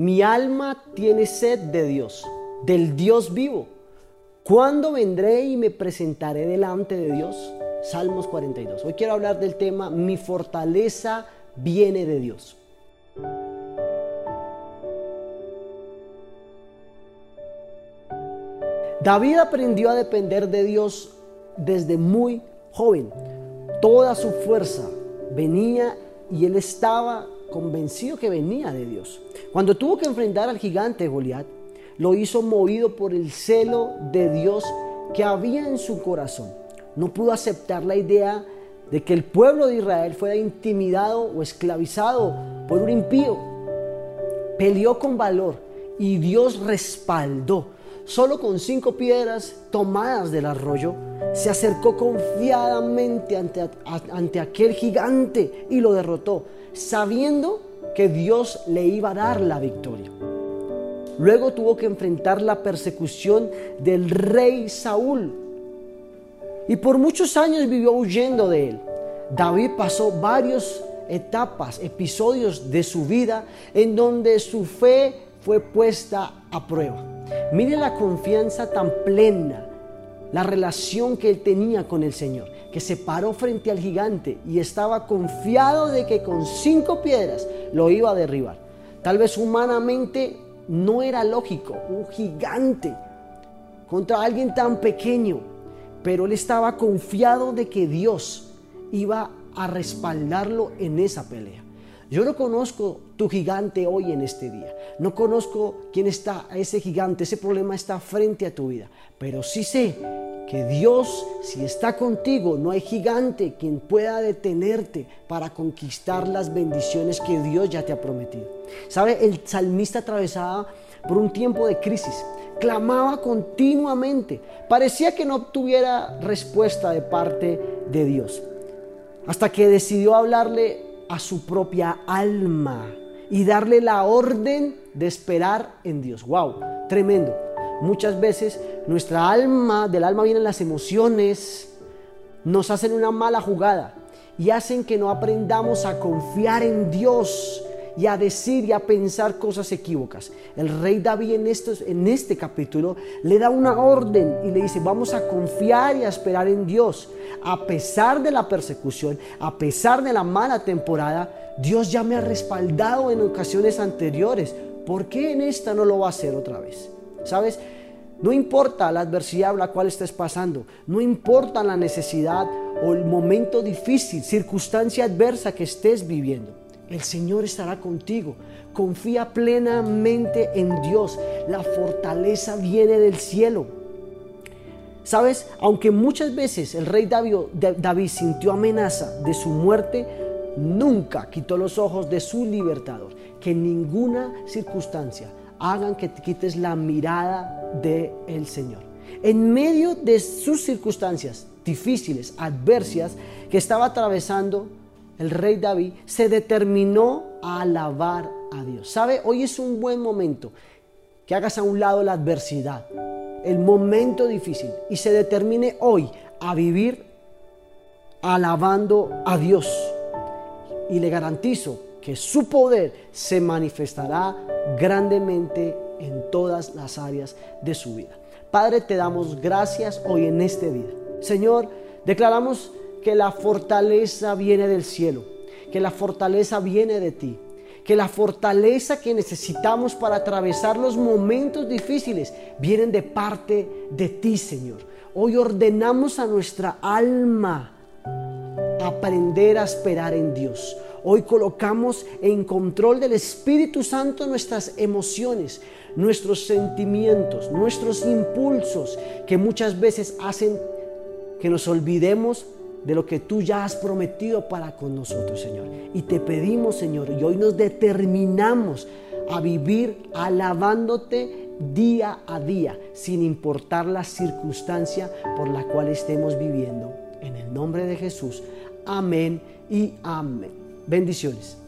Mi alma tiene sed de Dios, del Dios vivo. ¿Cuándo vendré y me presentaré delante de Dios? Salmos 42. Hoy quiero hablar del tema Mi fortaleza viene de Dios. David aprendió a depender de Dios desde muy joven. Toda su fuerza venía y él estaba convencido que venía de Dios. Cuando tuvo que enfrentar al gigante Goliat, lo hizo movido por el celo de Dios que había en su corazón. No pudo aceptar la idea de que el pueblo de Israel fuera intimidado o esclavizado por un impío. Peleó con valor y Dios respaldó. Solo con cinco piedras tomadas del arroyo, se acercó confiadamente ante, ante aquel gigante y lo derrotó, sabiendo que Dios le iba a dar la victoria. Luego tuvo que enfrentar la persecución del rey Saúl. Y por muchos años vivió huyendo de él. David pasó varias etapas, episodios de su vida en donde su fe fue puesta a prueba. Mire la confianza tan plena, la relación que él tenía con el Señor, que se paró frente al gigante y estaba confiado de que con cinco piedras lo iba a derribar. Tal vez humanamente no era lógico, un gigante contra alguien tan pequeño, pero él estaba confiado de que Dios iba a respaldarlo en esa pelea. Yo no conozco tu gigante hoy en este día. No conozco quién está, ese gigante, ese problema está frente a tu vida. Pero sí sé que Dios, si está contigo, no hay gigante quien pueda detenerte para conquistar las bendiciones que Dios ya te ha prometido. ¿Sabe? El salmista atravesaba por un tiempo de crisis. Clamaba continuamente. Parecía que no obtuviera respuesta de parte de Dios. Hasta que decidió hablarle a su propia alma y darle la orden de esperar en Dios. ¡Wow! Tremendo. Muchas veces nuestra alma, del alma vienen las emociones, nos hacen una mala jugada y hacen que no aprendamos a confiar en Dios y a decir y a pensar cosas equívocas. El rey David en, estos, en este capítulo le da una orden y le dice, vamos a confiar y a esperar en Dios. A pesar de la persecución, a pesar de la mala temporada, Dios ya me ha respaldado en ocasiones anteriores. ¿Por qué en esta no lo va a hacer otra vez? ¿Sabes? No importa la adversidad por la cual estés pasando, no importa la necesidad o el momento difícil, circunstancia adversa que estés viviendo el Señor estará contigo. Confía plenamente en Dios. La fortaleza viene del cielo. Sabes, aunque muchas veces el rey David, sintió amenaza de su muerte, nunca quitó los ojos de su libertador. Que ninguna circunstancia hagan que te quites la mirada del Señor. En medio de sus circunstancias difíciles, adversas que estaba atravesando, el rey David, se determinó a alabar a Dios. ¿Sabe? Hoy es un buen momento que hagas a un lado la adversidad, el momento difícil, y se determine hoy a vivir alabando a Dios. Y le garantizo que su poder se manifestará grandemente en todas las áreas de su vida. Padre, te damos gracias hoy en este día. Señor, declaramos que la fortaleza viene del cielo, que la fortaleza viene de ti, que la fortaleza que necesitamos para atravesar los momentos difíciles vienen de parte de ti, Señor. Hoy ordenamos a nuestra alma aprender a esperar en Dios. Hoy colocamos en control del Espíritu Santo nuestras emociones, nuestros sentimientos, nuestros impulsos, que muchas veces hacen que nos olvidemos de lo que tú ya has prometido para con nosotros, Señor. Y te pedimos, Señor, y hoy nos determinamos a vivir alabándote día a día, sin importar la circunstancia por la cual estemos viviendo. En el nombre de Jesús. Amén y amén. Bendiciones.